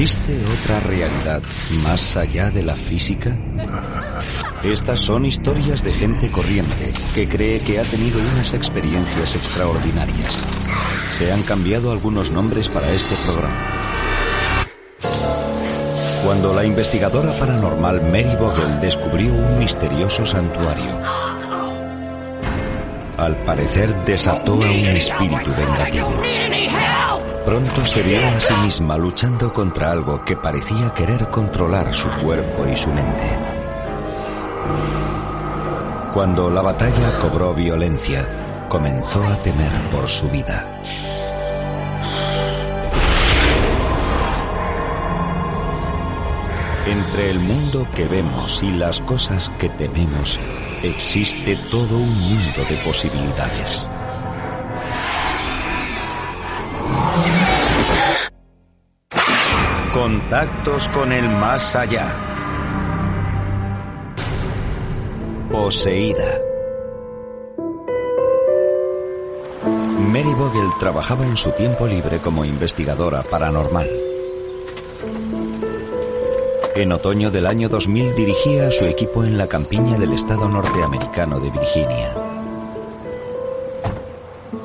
¿Existe otra realidad más allá de la física? Estas son historias de gente corriente que cree que ha tenido unas experiencias extraordinarias. Se han cambiado algunos nombres para este programa. Cuando la investigadora paranormal Mary Vogel descubrió un misterioso santuario, al parecer desató a un espíritu vengativo. Pronto se vio a sí misma luchando contra algo que parecía querer controlar su cuerpo y su mente. Cuando la batalla cobró violencia, comenzó a temer por su vida. Entre el mundo que vemos y las cosas que tememos, existe todo un mundo de posibilidades. Contactos con el más allá. Poseída. Mary Vogel trabajaba en su tiempo libre como investigadora paranormal. En otoño del año 2000 dirigía a su equipo en la campiña del estado norteamericano de Virginia.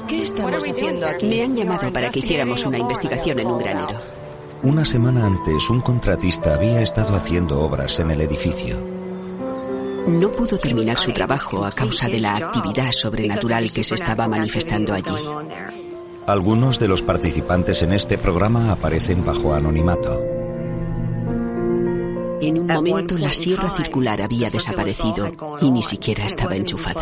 ¿Qué estamos haciendo aquí? Me han llamado para que hiciéramos una investigación en un granero. Una semana antes, un contratista había estado haciendo obras en el edificio. No pudo terminar su trabajo a causa de la actividad sobrenatural que se estaba manifestando allí. Algunos de los participantes en este programa aparecen bajo anonimato. En un momento la sierra circular había desaparecido y ni siquiera estaba enchufada.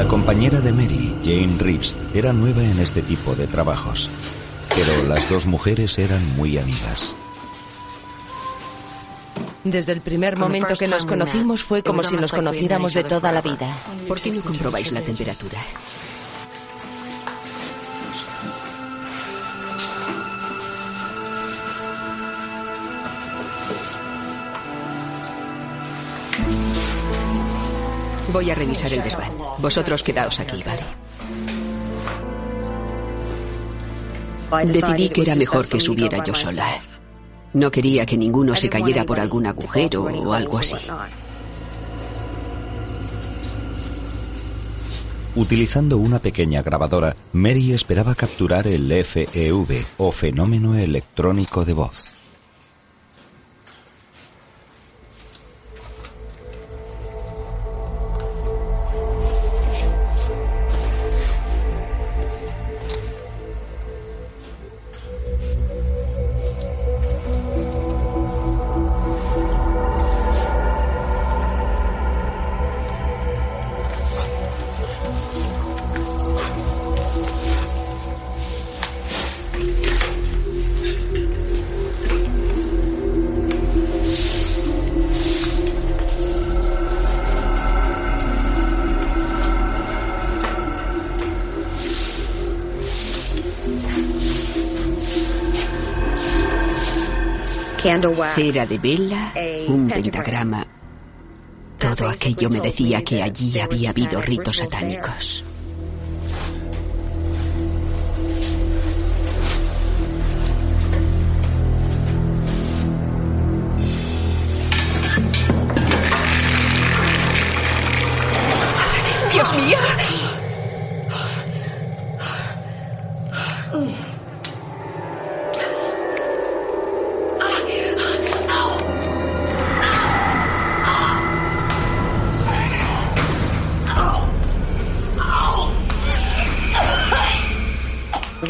La compañera de Mary, Jane Reeves, era nueva en este tipo de trabajos, pero las dos mujeres eran muy amigas. Desde el primer momento que nos conocimos fue como si nos conociéramos de toda la vida. ¿Por qué no comprobáis la temperatura? Voy a revisar el desván. Vosotros quedaos aquí, ¿vale? Decidí que era mejor que subiera yo sola. No quería que ninguno se cayera por algún agujero o algo así. Utilizando una pequeña grabadora, Mary esperaba capturar el FEV o fenómeno electrónico de voz. Cera de vela, un pentagrama. Todo aquello me decía que allí había habido ritos satánicos.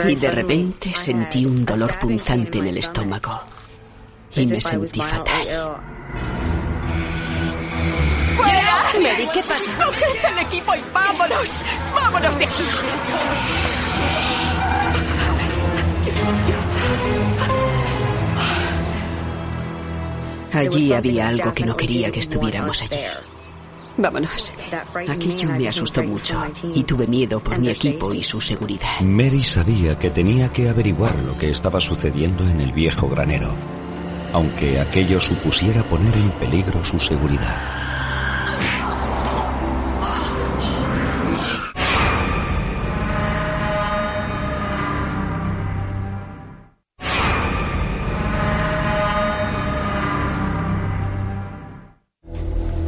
Y de repente sentí un dolor punzante en el estómago. Y me sentí fatal. ¡Fuera! Mary, ¿qué pasa? ¡Coged el equipo y vámonos! ¡Vámonos de aquí! Allí había algo que no quería que estuviéramos allí. Vámonos. Aquello me asustó mucho y tuve miedo por mi equipo y su seguridad. Mary sabía que tenía que averiguar lo que estaba sucediendo en el viejo granero, aunque aquello supusiera poner en peligro su seguridad.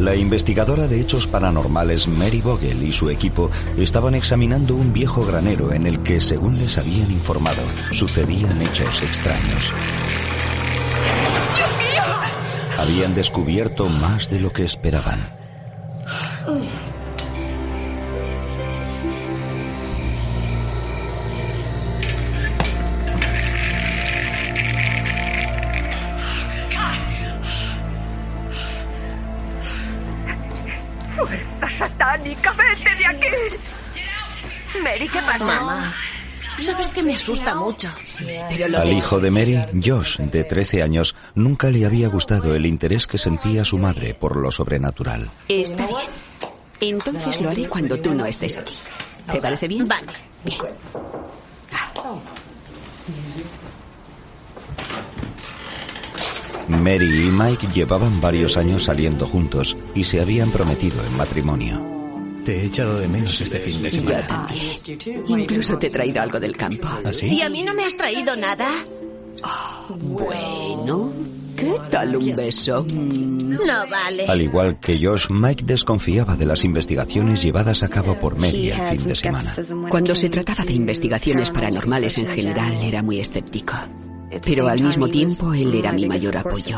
La investigadora de hechos paranormales Mary Vogel y su equipo estaban examinando un viejo granero en el que, según les habían informado, sucedían hechos extraños. ¡Dios mío! Habían descubierto más de lo que esperaban. Mary, ¿qué pasa? Mamá, sabes que me asusta mucho. Pero lo Al hijo de Mary, Josh, de 13 años, nunca le había gustado el interés que sentía su madre por lo sobrenatural. Está bien. Entonces lo haré cuando tú no estés aquí. ¿Te parece bien? Vale. Bien. Mary y Mike llevaban varios años saliendo juntos y se habían prometido en matrimonio. Te he echado de menos este fin de Yo semana. también. Incluso te he traído algo del campo. ¿Así? ¿Y a mí no me has traído nada? Bueno, ¿qué tal un beso? Mm, No vale. Al igual que Josh, Mike desconfiaba de las investigaciones llevadas a cabo por Mary el fin de semana. Cuando se trataba de investigaciones paranormales en general, era muy escéptico. Pero al mismo tiempo, él era mi mayor apoyo.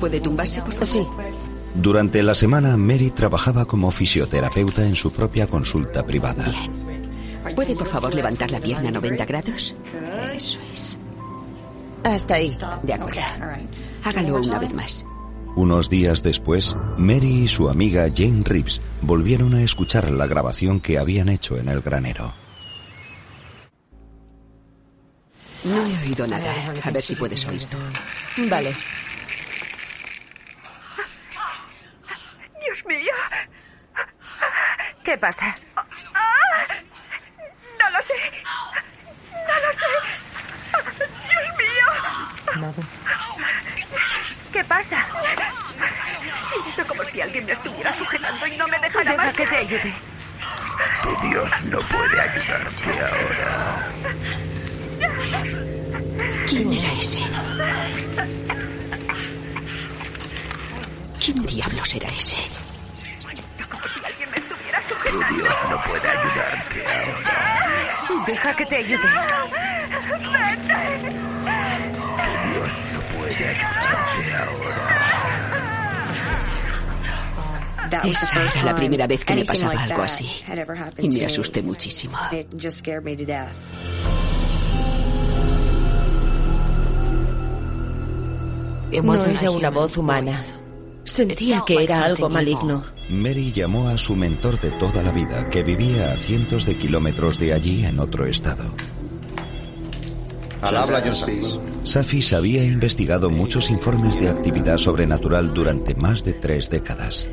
¿Puede tumbarse, por favor? Sí. Durante la semana, Mary trabajaba como fisioterapeuta en su propia consulta privada. ¿Puede, por favor, levantar la pierna a 90 grados? Eso es. Hasta ahí. De acuerdo. Hágalo una vez más. Unos días después, Mary y su amiga Jane Reeves volvieron a escuchar la grabación que habían hecho en el granero. No he oído nada. A ver si puedes oír tú. Vale. ¡Dios mío! ¿Qué pasa? No lo sé. No lo sé. ¡Dios mío! ¿Qué pasa? Siento como si alguien me estuviera sujetando y no me dejara más. que te ayude. Que te ayude. Tu Dios no puede ayudarte ahora. Esa era la primera vez que me pasaba algo así. Y me asusté muchísimo. No era una voz humana. Sentía que era algo maligno. Mary llamó a su mentor de toda la vida, que vivía a cientos de kilómetros de allí en otro estado. Al habla. Safis había investigado muchos informes de actividad sobrenatural durante más de tres décadas.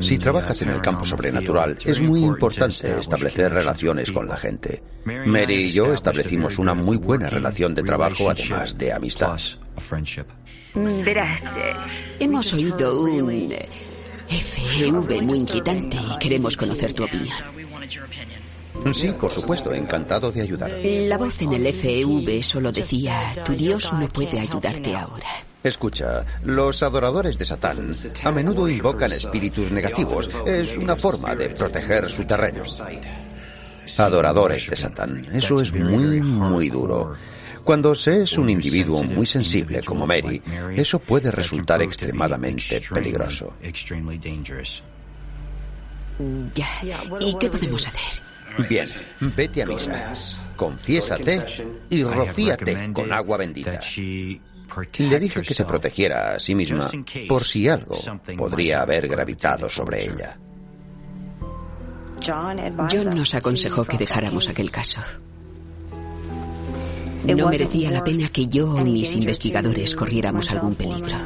Si trabajas en el campo sobrenatural, es muy importante establecer relaciones con la gente. Mary y yo establecimos una muy buena relación de trabajo, además de amistad. Verás, eh, Hemos oído un FEV muy inquietante y queremos conocer tu opinión. Sí, por supuesto, encantado de ayudar. La voz en el FEV solo decía, tu Dios no puede ayudarte ahora. Escucha, los adoradores de Satán a menudo invocan espíritus negativos. Es una forma de proteger su terreno. Adoradores de Satán. Eso es muy, muy duro. Cuando se es un individuo muy sensible como Mary, eso puede resultar extremadamente peligroso. Ya. ¿Y qué podemos hacer? Bien, vete a misa, confiésate y rocíate con agua bendita. Le dije que se protegiera a sí misma por si algo podría haber gravitado sobre ella. John nos aconsejó que dejáramos aquel caso. No merecía la pena que yo o mis investigadores corriéramos algún peligro.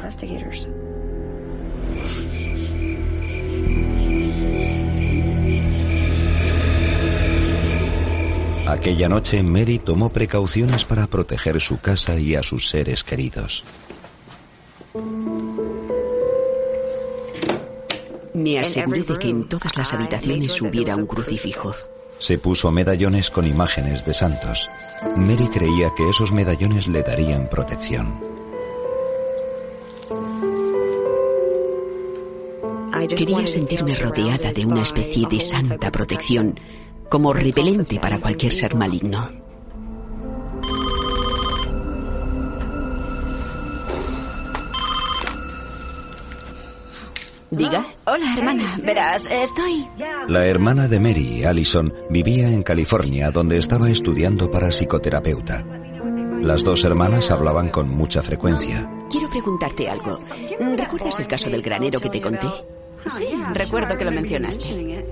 Aquella noche Mary tomó precauciones para proteger su casa y a sus seres queridos. Me aseguré de que en todas las habitaciones hubiera un crucifijo. Se puso medallones con imágenes de santos. Mary creía que esos medallones le darían protección. Quería sentirme rodeada de una especie de santa protección, como repelente para cualquier ser maligno. Diga. Hola, hermana. Verás, estoy... La hermana de Mary, Allison, vivía en California, donde estaba estudiando para psicoterapeuta. Las dos hermanas hablaban con mucha frecuencia. Quiero preguntarte algo. ¿Recuerdas el caso del granero que te conté? Sí, recuerdo que lo mencionaste.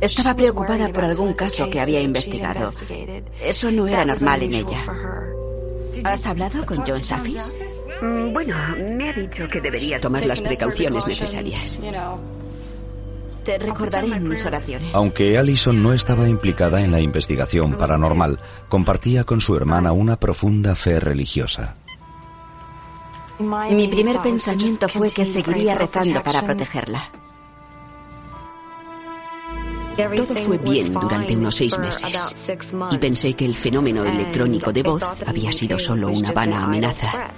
Estaba preocupada por algún caso que había investigado. Eso no era normal en ella. ¿Has hablado con John Safis? Mm, Bueno, me ha dicho que debería Tomar las precauciones necesarias. Te recordaré en mis oraciones. Aunque Allison no estaba implicada en la investigación paranormal, compartía con su hermana una profunda fe religiosa. Mi primer pensamiento fue que seguiría rezando para protegerla. Todo fue bien durante unos seis meses y pensé que el fenómeno electrónico de voz había sido solo una vana amenaza.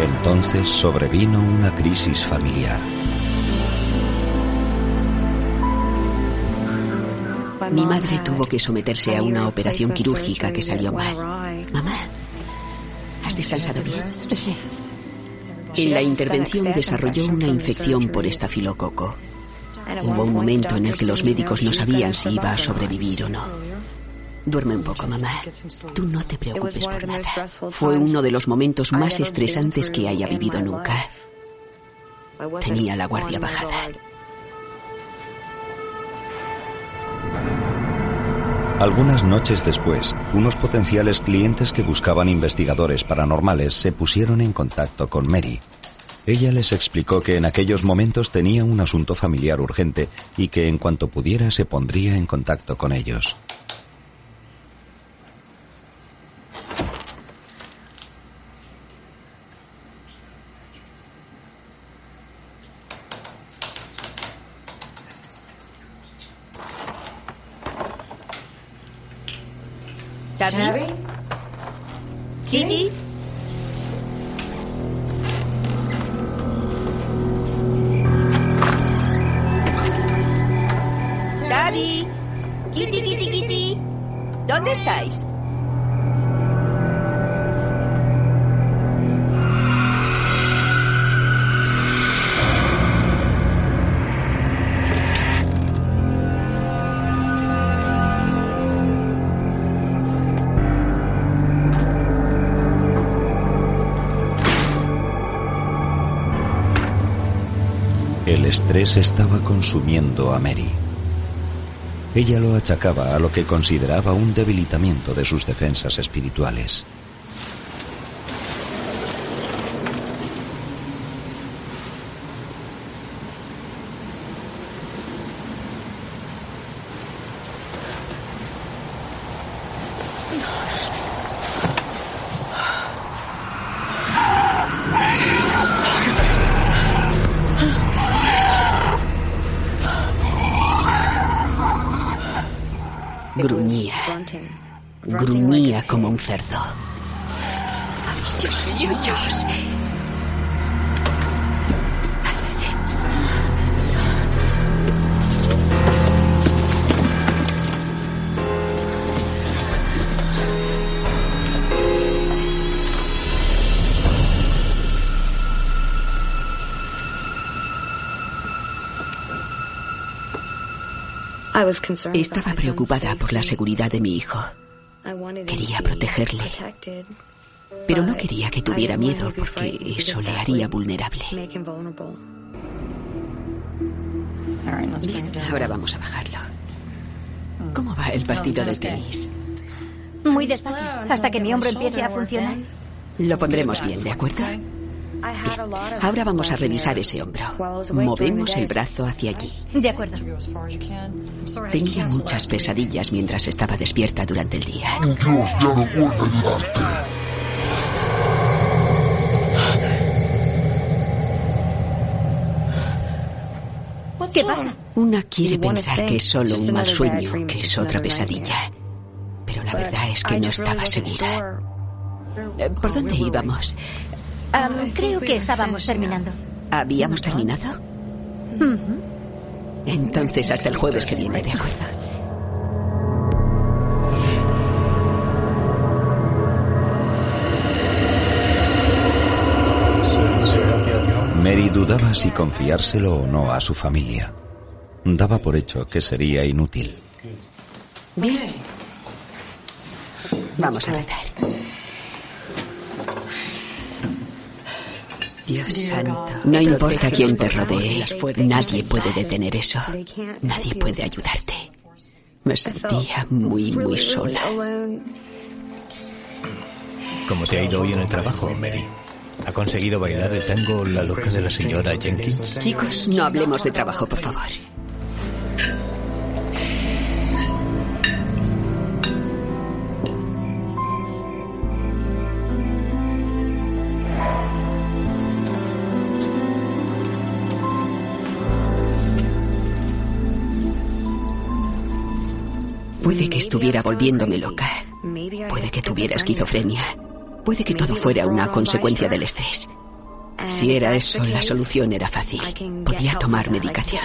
Entonces sobrevino una crisis familiar. Mi madre tuvo que someterse a una operación quirúrgica que salió mal. Mamá, ¿has descansado bien? Sí. En la intervención desarrolló una infección por estafilococo. Hubo un momento en el que los médicos no sabían si iba a sobrevivir o no. Duerme un poco, mamá. Tú no te preocupes por nada. Fue uno de los momentos más estresantes que haya vivido nunca. Tenía la guardia bajada. Algunas noches después, unos potenciales clientes que buscaban investigadores paranormales se pusieron en contacto con Mary. Ella les explicó que en aquellos momentos tenía un asunto familiar urgente y que en cuanto pudiera se pondría en contacto con ellos. Gaby, Kitty, Kitty, Kitty, ¿dónde estáis? El estrés estaba consumiendo a Mary. Ella lo achacaba a lo que consideraba un debilitamiento de sus defensas espirituales. Estaba preocupada por la seguridad de mi hijo. Quería protegerle. Pero no quería que tuviera miedo porque eso le haría vulnerable. Bien, ahora vamos a bajarlo. ¿Cómo va el partido de tenis? Muy despacio, hasta que mi hombro empiece a funcionar. Lo pondremos bien, ¿de acuerdo? Ahora vamos a revisar ese hombro. Movemos el brazo hacia allí. De acuerdo. Tenía muchas pesadillas mientras estaba despierta durante el día. Dios ya no puede ayudarte. ¿Qué pasa? Una quiere pensar que es solo un mal sueño, que es otra pesadilla. Pero la verdad es que no estaba segura. Eh, ¿Por dónde íbamos? Creo que estábamos terminando. ¿Habíamos terminado? Entonces hasta el jueves que viene, de acuerdo. Mary dudaba si confiárselo o no a su familia. Daba por hecho que sería inútil. Bien. Vamos a rezar. Dios santo. No importa quién te rodee, nadie puede detener eso. Nadie puede ayudarte. Me sentía muy, muy sola. ¿Cómo te ha ido hoy en el trabajo, Mary? ¿Ha conseguido bailar el tango La loca de la señora Jenkins? Chicos, no hablemos de trabajo, por favor. Puede que estuviera volviéndome loca. Puede que tuviera esquizofrenia. Puede que todo fuera una consecuencia del estrés. Si era eso, la solución era fácil. Podía tomar medicación.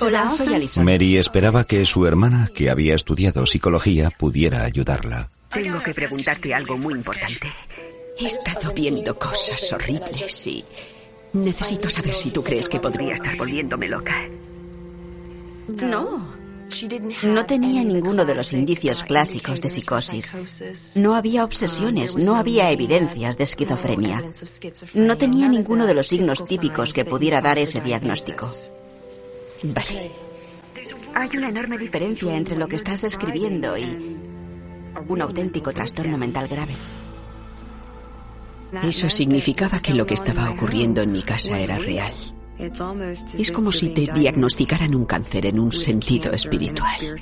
Hola, soy Alison. Mary esperaba que su hermana, que había estudiado psicología, pudiera ayudarla. Tengo que preguntarte algo muy importante. He estado viendo cosas horribles y necesito saber si tú crees que Podría estar volviéndome loca. No. No tenía ninguno de los indicios clásicos de psicosis. No había obsesiones, no había evidencias de esquizofrenia. No tenía ninguno de los signos típicos que pudiera dar ese diagnóstico. Vale. Hay una enorme Diferencia entre lo que estás describiendo y un auténtico trastorno mental grave. Eso significaba que lo que estaba ocurriendo en mi casa era real. Es como si te diagnosticaran un cáncer en un sentido espiritual.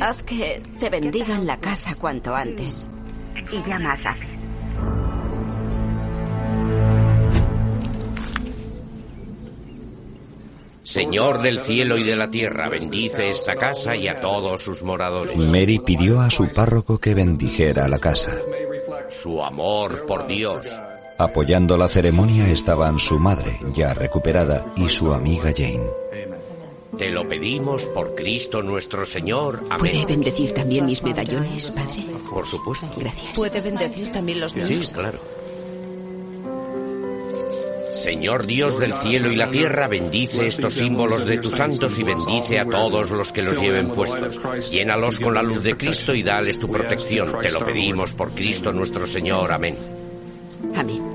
Haz que te bendigan la casa cuanto antes. Y ya más fácil. Señor del cielo y de la tierra, bendice esta casa y a todos sus moradores. Mary pidió a su párroco que bendijera la casa. Su amor por Dios. Apoyando la ceremonia estaban su madre, ya recuperada, y su amiga Jane. Te lo pedimos por Cristo nuestro Señor. ¿Puede Amén. bendecir también mis medallones, padre? Por supuesto. Gracias. ¿Puede bendecir también los Sí, míos? claro. Señor Dios del cielo y la tierra, bendice estos símbolos de tus santos y bendice a todos los que los lleven puestos. Llénalos con la luz de Cristo y dales tu protección. Te lo pedimos por Cristo nuestro Señor. Amén. Amén.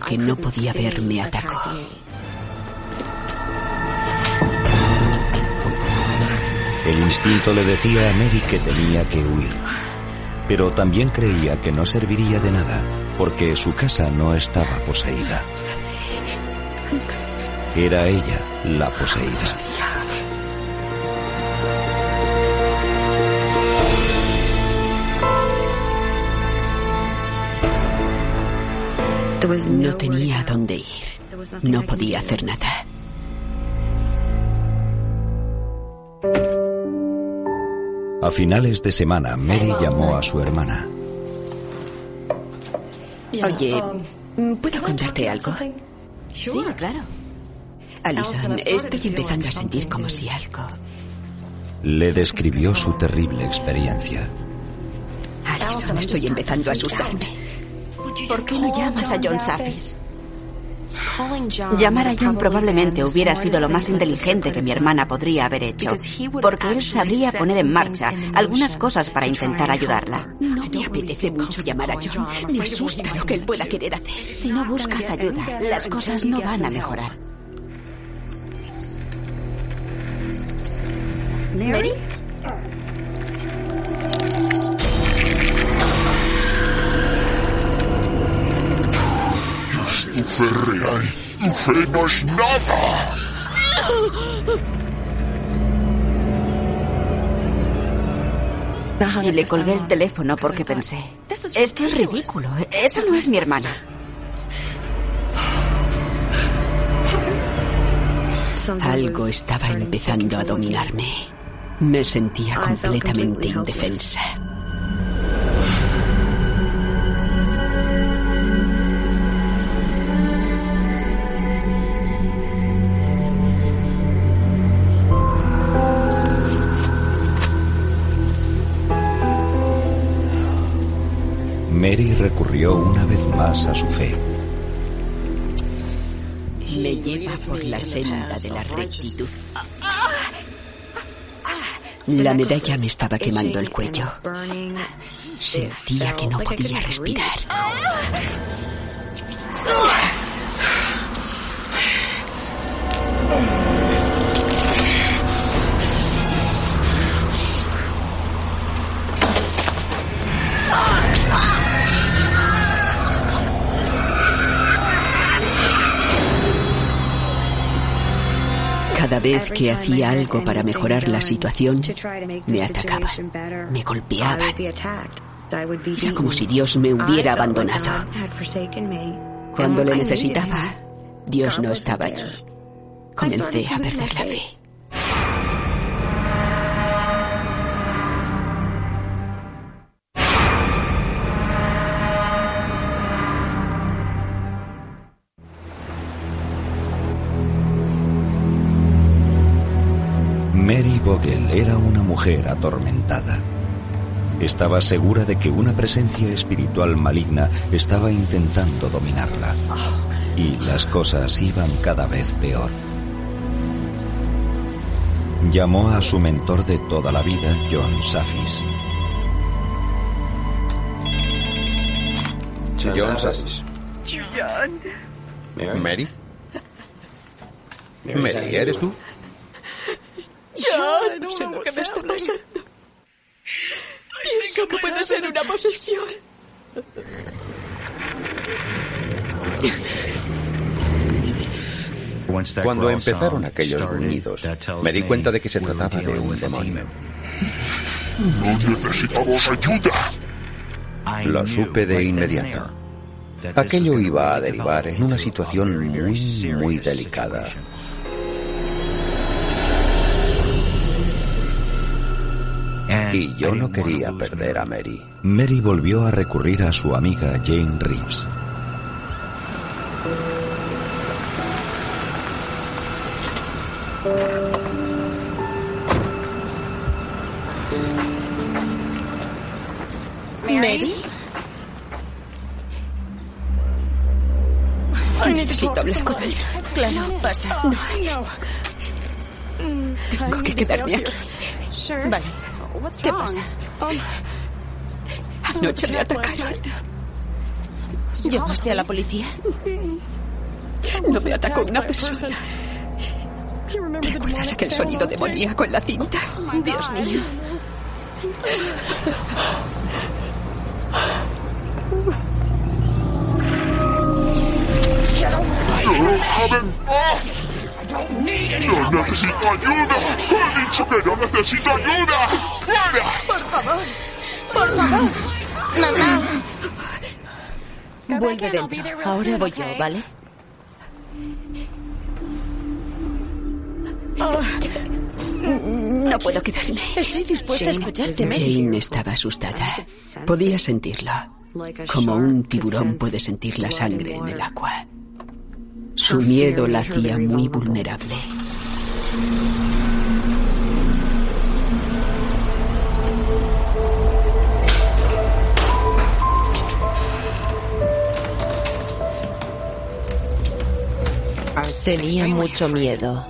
Que no podía ver me atacó. El instinto le decía a Mary que tenía que huir. Pero también creía que no serviría de nada, porque su casa no estaba poseída. Era ella la poseída. No tenía a dónde ir. No podía hacer nada. A finales de semana, Mary llamó a su hermana. Oye, ¿puedo contarte algo? Sí, claro. Alison, estoy empezando a sentir como si algo... Le describió su terrible experiencia. Alison, estoy empezando a asustarme. ¿Por qué no llamas a John Safis? Llamar a John probablemente hubiera sido lo más inteligente que mi hermana podría haber hecho, porque él sabría poner en marcha algunas cosas para intentar ayudarla. No me apetece mucho llamar a John. Me asusta lo que él pueda querer hacer. Si no buscas ayuda, las cosas no van a mejorar. ¿Mary? Fe real. Tu no es nada. Y le colgué el teléfono porque pensé, esto es ridículo, esa no es mi hermana. Algo estaba empezando a dominarme. Me sentía completamente indefensa. Recurrió una vez más a su fe. Me lleva por la senda de la rectitud. La medalla me estaba quemando el cuello. Sentía que no podía respirar. Cada vez que hacía algo para mejorar la situación, me atacaban, me golpeaban. Era como si Dios me hubiera abandonado. Cuando le necesitaba, Dios no estaba allí. Comencé a perder la fe. Mujer atormentada. Estaba segura de que una presencia espiritual maligna estaba intentando dominarla. Y las cosas iban cada vez peor. Llamó a su mentor de toda la vida, John Safis. John Safis. John. ¿Mary? ¿Mary, eres tú? John, no sé lo que me está pasando. Pienso que puede ser una posesión. Cuando empezaron aquellos gruñidos, me di cuenta de que se trataba de un demonio. No necesitamos ayuda. Lo supe de inmediato. Aquello iba a derivar en una situación muy, muy delicada. Y yo no quería perder a Mary. Mary volvió a recurrir a su amiga Jane Reeves. ¿Mary? Necesito hablar con él. Claro, pasa. Tengo que quedarme aquí. Vale. ¿Qué pasa? Anoche me atacaron. ¿Llamaste a la policía? No me atacó una persona. ¿Recuerdas aquel sonido demoníaco en la cinta? Dios mío. ¡Déjame en paz! ¡No necesito ayuda! ¡He dicho que no necesito ayuda! ¡Fuera! Por favor, por favor. Mamá. Vuelve dentro. Ahora voy yo, ¿vale? No puedo quedarme. Estoy dispuesta a escucharte, Mary. Jane estaba asustada. Podía sentirlo. Como un tiburón puede sentir la sangre en el agua. Su miedo la hacía muy vulnerable. Tenía mucho miedo.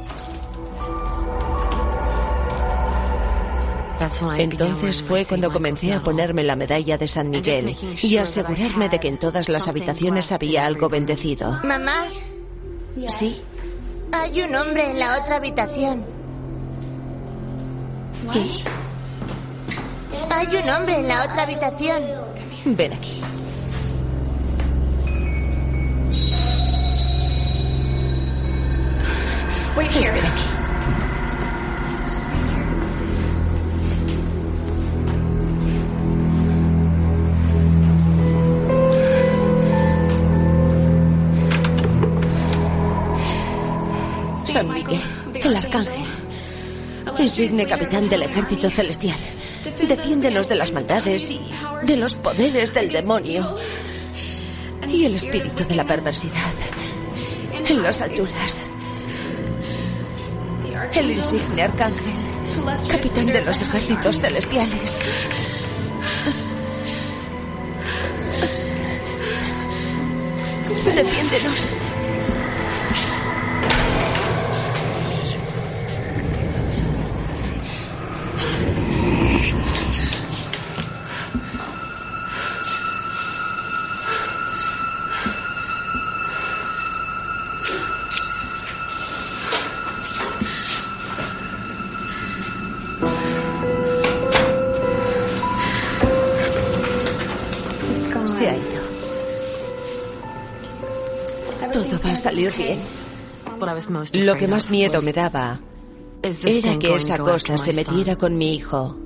Entonces fue cuando comencé a ponerme la medalla de San Miguel y asegurarme de que en todas las habitaciones había algo bendecido. Mamá, Sí, hay un hombre en la otra habitación. ¿qué? Hay un hombre en la otra habitación. Ven aquí. Espera aquí. San Miguel, el arcángel, insigne capitán del ejército celestial, defiéndenos de las maldades y de los poderes del demonio y el espíritu de la perversidad en las alturas. El insigne arcángel, capitán de los ejércitos celestiales. Defiéndenos. Salir bien. Lo que más miedo me daba era que esa cosa se metiera con mi hijo.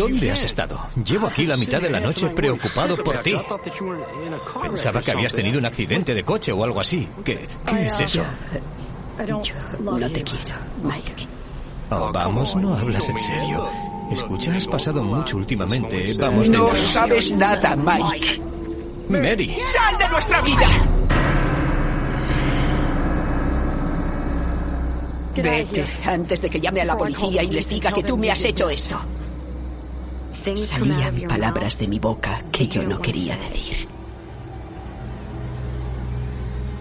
¿Dónde has estado? Llevo aquí la mitad de la noche preocupado por ti. Pensaba que habías tenido un accidente de coche o algo así. ¿Qué, qué es eso? Yo no te quiero, Mike. Oh, vamos, no hablas en serio. Escucha, has pasado mucho últimamente. Vamos. No sabes nada, Mike. Mary. ¡Sal de nuestra vida! Vete antes de que llame a la policía y les diga que tú me has hecho esto. Salían palabras de mi boca que yo no quería decir.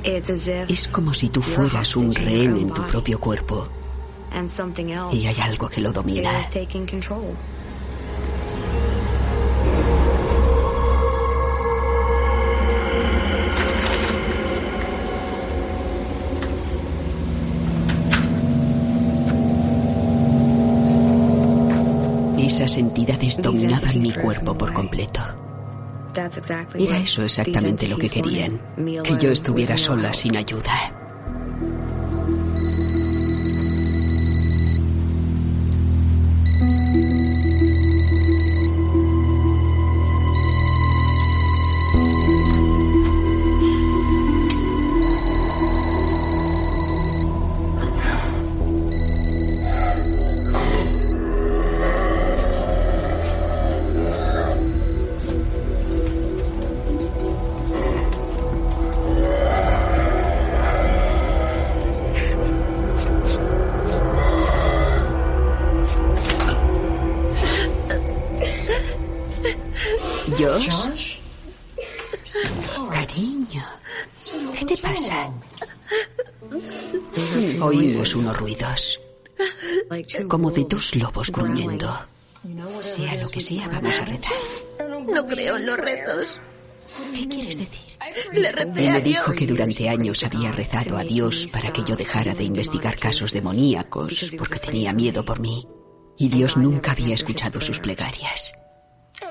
Es como si tú fueras un rehén en tu propio cuerpo y hay algo que lo domina. Esas entidades dominaban mi cuerpo por completo. Era eso exactamente lo que querían, que yo estuviera sola sin ayuda. Dos lobos gruñendo. Sea lo que sea, vamos a rezar. No creo en los retos. ¿Qué quieres decir? Le recé a Dios. dijo que durante años había rezado a Dios para que yo dejara de investigar casos demoníacos porque tenía miedo por mí. Y Dios nunca había escuchado sus plegarias.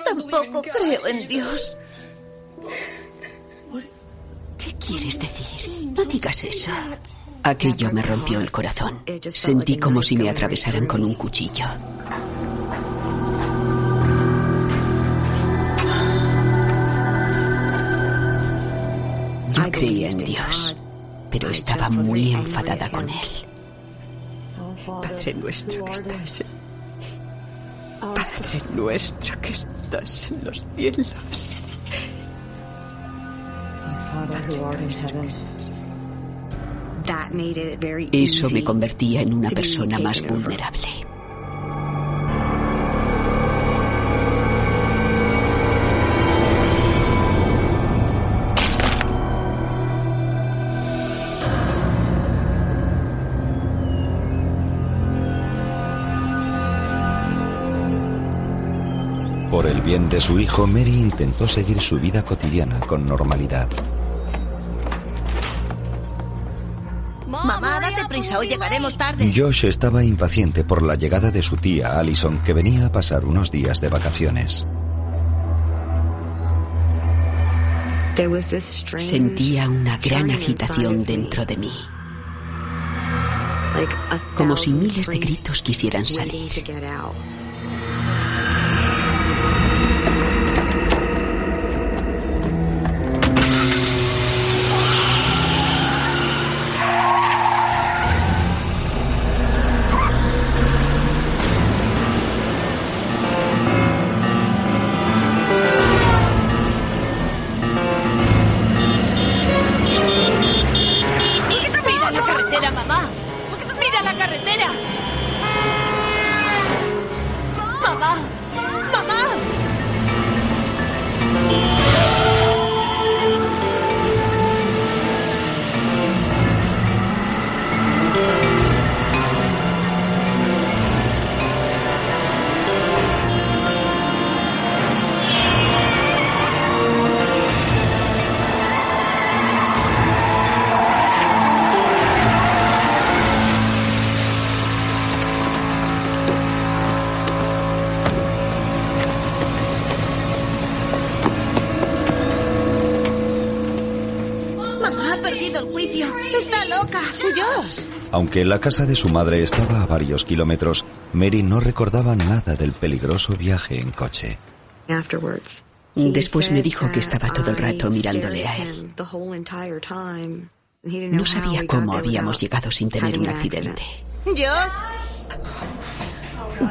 Tampoco creo en Dios. ¿Qué quieres decir? No digas eso. Aquello me rompió el corazón. Sentí como si me atravesaran con un cuchillo. Yo creía en Dios, pero estaba muy enfadada con Él. Padre nuestro que estás. Padre nuestro que estás en los cielos. Eso me convertía en una persona más vulnerable. Por el bien de su hijo, Mary intentó seguir su vida cotidiana con normalidad. Prisa, hoy llegaremos tarde. Josh estaba impaciente por la llegada de su tía Allison, que venía a pasar unos días de vacaciones. Sentía una gran agitación dentro de mí, como si miles de gritos quisieran salir. Aunque la casa de su madre estaba a varios kilómetros, Mary no recordaba nada del peligroso viaje en coche. Después me dijo que estaba todo el rato mirándole a él. No sabía cómo habíamos llegado sin tener un accidente. Dios.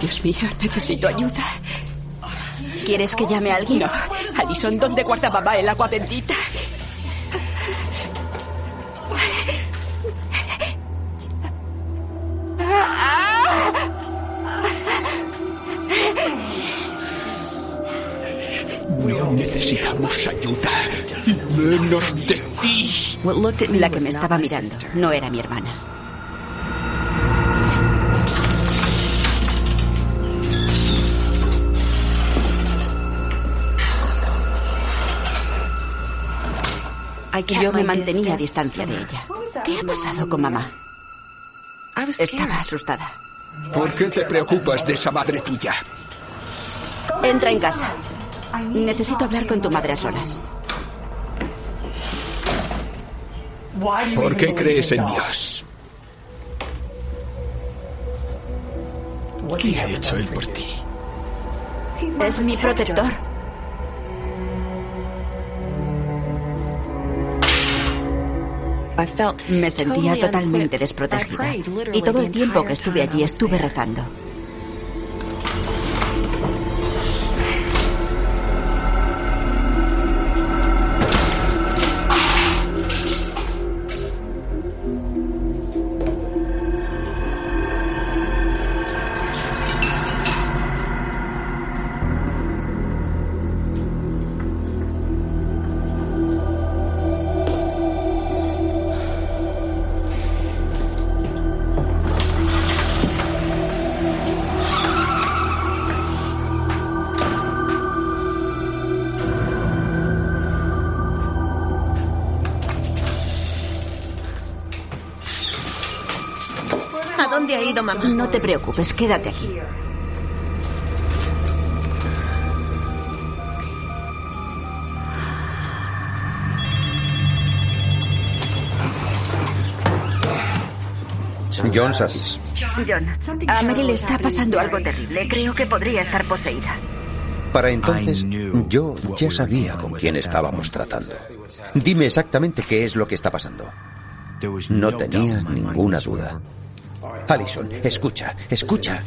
Dios mío, necesito ayuda. ¿Quieres que llame a alguien? No. Alison, ¿dónde guarda mamá el agua bendita? Necesitamos ayuda. Y menos de ti. La que me estaba mirando no era mi hermana. Yo me mantenía a distancia de ella. ¿Qué ha pasado con mamá? Estaba asustada. ¿Por qué te preocupas de esa madre tuya? Entra en casa. Necesito hablar con tu madre a solas. ¿Por qué crees en Dios? ¿Qué ha hecho él por ti? Es mi protector. Me sentía totalmente desprotegida. Y todo el tiempo que estuve allí estuve rezando. Ido mamá? No te preocupes, quédate aquí. John Sassis. John, a Mary le está pasando algo terrible. Creo que podría estar poseída. Para entonces, yo ya sabía con quién estábamos tratando. Dime exactamente qué es lo que está pasando. No tenía ninguna duda. Alison, escucha, escucha.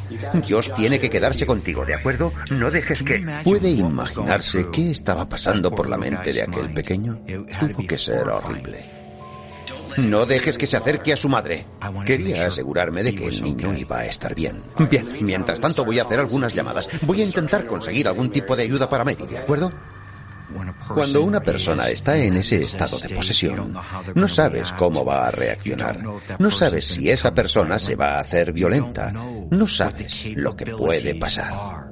Dios tiene que quedarse contigo, ¿de acuerdo? No dejes que... ¿Puede imaginarse qué estaba pasando por la mente de aquel pequeño? Tuvo que ser horrible. No dejes que se acerque a su madre. Quería asegurarme de que el niño iba a estar bien. Bien, mientras tanto voy a hacer algunas llamadas. Voy a intentar conseguir algún tipo de ayuda para Mary, ¿de acuerdo? Cuando una persona está en ese estado de posesión, no sabes cómo va a reaccionar. No sabes si esa persona se va a hacer violenta. No sabes lo que puede pasar.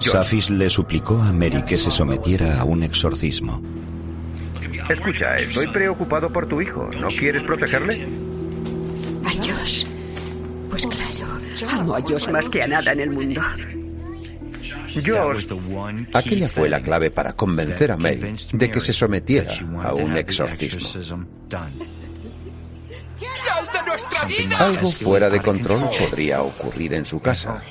Safis le suplicó a Mary que se sometiera a un exorcismo. Escucha, estoy preocupado por tu hijo. ¿No quieres protegerle? A Josh. Pues claro, amo a Josh Más que a nada en el mundo. Josh, aquella fue la clave para convencer a Mary de que se sometiera a un exorcismo. Algo fuera de control podría ocurrir en su casa.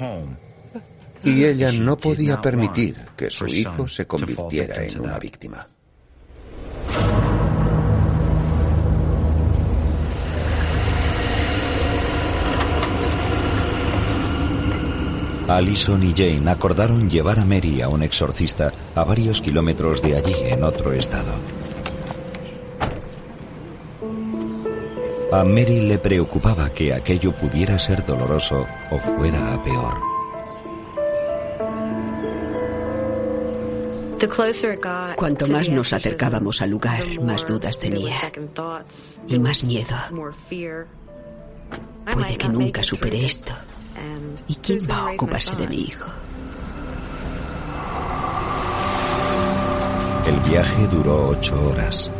Y ella no podía permitir que su hijo se convirtiera en una víctima. Allison y Jane acordaron llevar a Mary a un exorcista a varios kilómetros de allí, en otro estado. A Mary le preocupaba que aquello pudiera ser doloroso o fuera a peor. Cuanto más nos acercábamos al lugar, más dudas tenía. Y más miedo. Puede que nunca supere esto. ¿Y quién va a ocuparse de mi hijo? El viaje duró ocho horas.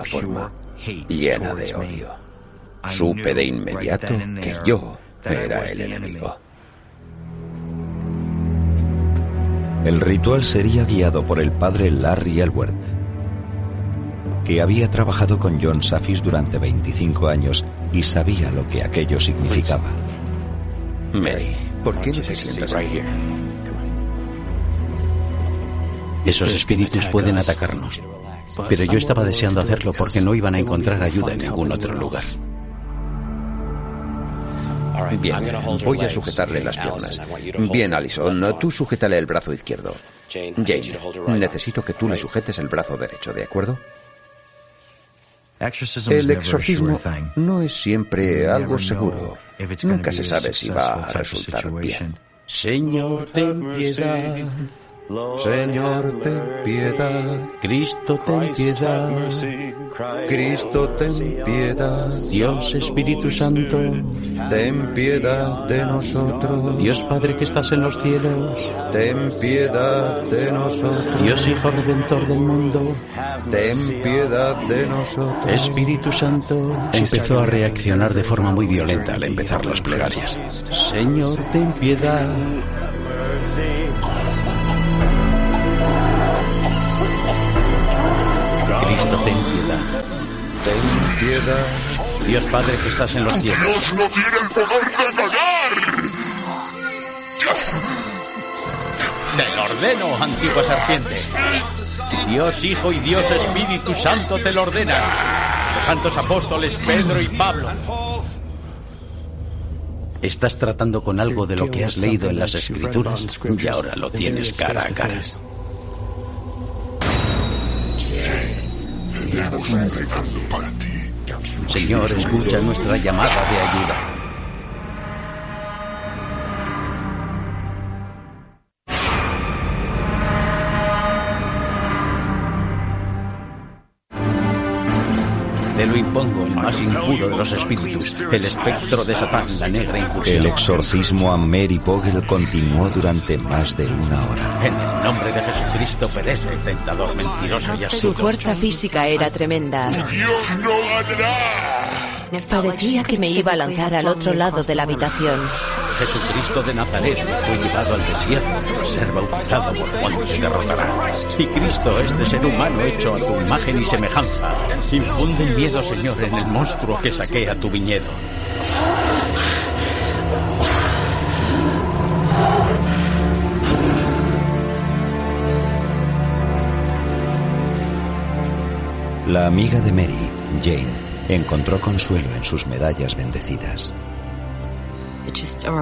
Una forma llena de odio. Supe de inmediato que yo era el enemigo. El ritual sería guiado por el padre Larry Elworth, que había trabajado con John Safis durante 25 años y sabía lo que aquello significaba. Mary, ¿por qué no te sientas aquí? Esos espíritus pueden atacarnos. Pero yo estaba deseando hacerlo porque no iban a encontrar ayuda en ningún otro lugar. Bien, voy a sujetarle las piernas. Bien, Alison, tú sujétale el brazo izquierdo. Jane, necesito que tú le sujetes el brazo derecho, ¿de acuerdo? El exorcismo no es siempre algo seguro. Nunca se sabe si va a resultar bien. Señor, ten piedad. Señor, ten piedad. Cristo, ten piedad. Cristo, ten piedad. Dios Espíritu Santo, ten piedad de nosotros. Dios Padre que estás en los cielos, ten piedad de nosotros. Dios Hijo Redentor del mundo, ten piedad de nosotros. Espíritu Santo. Empezó a reaccionar de forma muy violenta al empezar las plegarias. Señor, ten piedad. Cristo, ten piedad. Ten piedad. Dios Padre que estás en los cielos. Dios no tiene el poder de ganar. Te lo ordeno, antigua serpiente. Dios Hijo y Dios Espíritu Santo te lo ordenan. Los santos apóstoles Pedro y Pablo. Estás tratando con algo de lo que has leído en las escrituras y ahora lo tienes cara a cara. Señor, escucha nuestra llamada de ayuda. Lo impongo, el más impuro de los espíritus, el espectro de Satán, la negra incursión. El exorcismo a Mary Pogel continuó durante más de una hora. En el nombre de Jesucristo perece, tentador mentiroso y Su astuto. fuerza física era tremenda. Dios no ganará. Parecía que me iba a lanzar al otro lado de la habitación. Jesucristo de Nazaret fue llevado al desierto ser bautizado por Juan te derrotará. Y Cristo, este ser humano hecho a tu imagen y semejanza, infunde miedo, Señor, en el monstruo que saquea tu viñedo. La amiga de Mary, Jane, encontró consuelo en sus medallas bendecidas.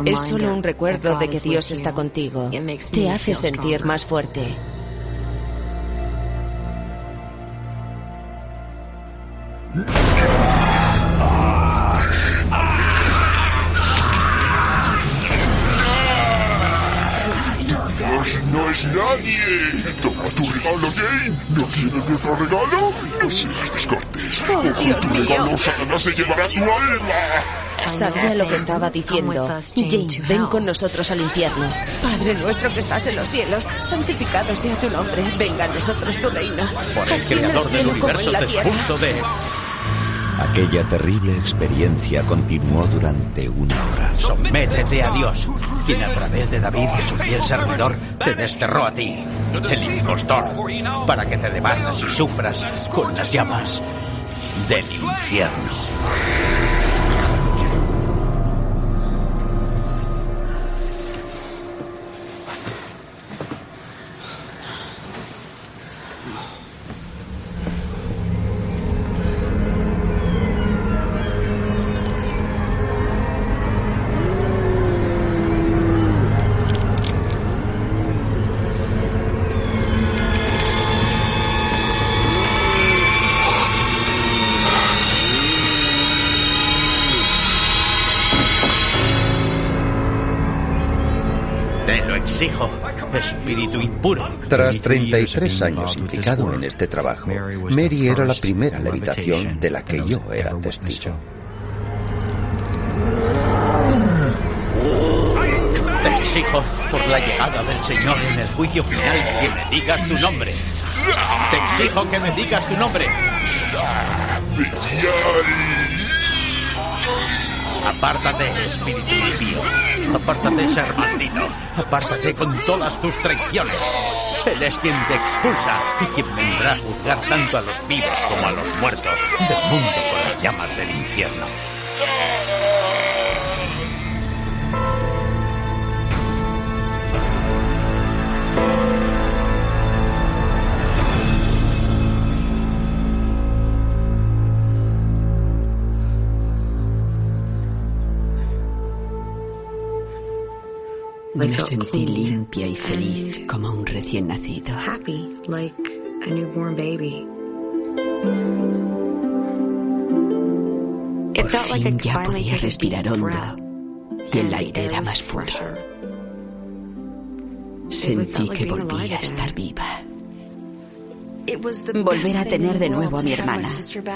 Es solo un recuerdo de que Dios está contigo. Te hace sentir más fuerte. Nadie. Toma tu regalo, Jane. ¿No tienes nuestro regalo? No seas descortés. Oh, Coge Dios tu regalo, Satanás se llevará tu alma. Sabía lo que estaba diciendo. Jane, ven con nosotros al infierno. Padre nuestro que estás en los cielos, santificado sea tu nombre. Venga a nosotros tu reino. Por el Así en el creador del cielo como universo en la te tierra. expulso de... Aquella terrible experiencia continuó durante una hora. Sométete a Dios, quien a través de David su fiel servidor te desterró a ti, el impostor, para que te debatas y sufras con las llamas del infierno. Tras 33 años implicado en este trabajo, Mary era la primera levitación de la que yo era testigo. Te exijo, por la llegada del Señor en el juicio final, que me digas tu nombre. Te exijo que me digas tu nombre. Apártate, espíritu impío. Apártate, ser maldito. Apártate con todas tus traiciones. Él es quien te expulsa y quien vendrá a juzgar tanto a los vivos como a los muertos del mundo con las llamas del infierno. Me sentí limpia y feliz como un recién nacido. happy like a newborn baby. Por fin ya podía respirar hondo y el aire air era más puro. fresher. Sentí que volvía a estar viva. Volver a tener de nuevo a mi hermana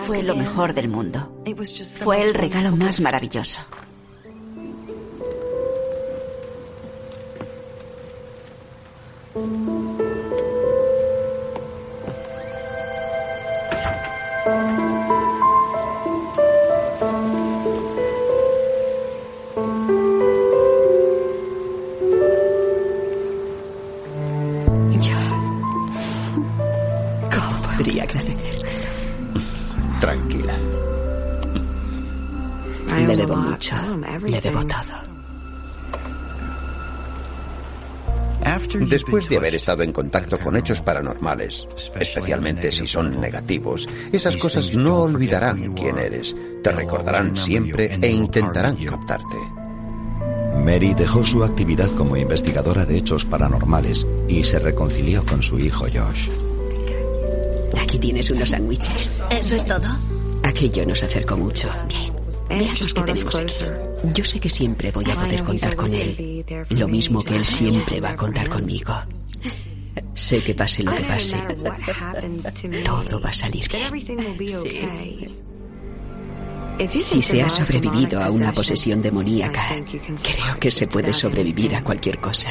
fue lo mejor del mundo. Fue el regalo más maravilloso. Tranquila. I Le owe debo a lot. mucho. Le debo everything. todo. Después de haber estado en contacto con hechos paranormales, especialmente si son negativos, esas cosas no olvidarán quién eres, te recordarán siempre e intentarán captarte. Mary dejó su actividad como investigadora de hechos paranormales y se reconcilió con su hijo Josh. Aquí tienes unos sándwiches. ¿Eso es todo? Aquello nos acercó mucho. Bien. Veamos qué tenemos aquí. Yo sé que siempre voy a poder contar con él. Lo mismo que él siempre va a contar conmigo. Sé que pase lo que pase, todo va a salir bien. Si se ha sobrevivido a una posesión demoníaca, creo que se puede sobrevivir a cualquier cosa.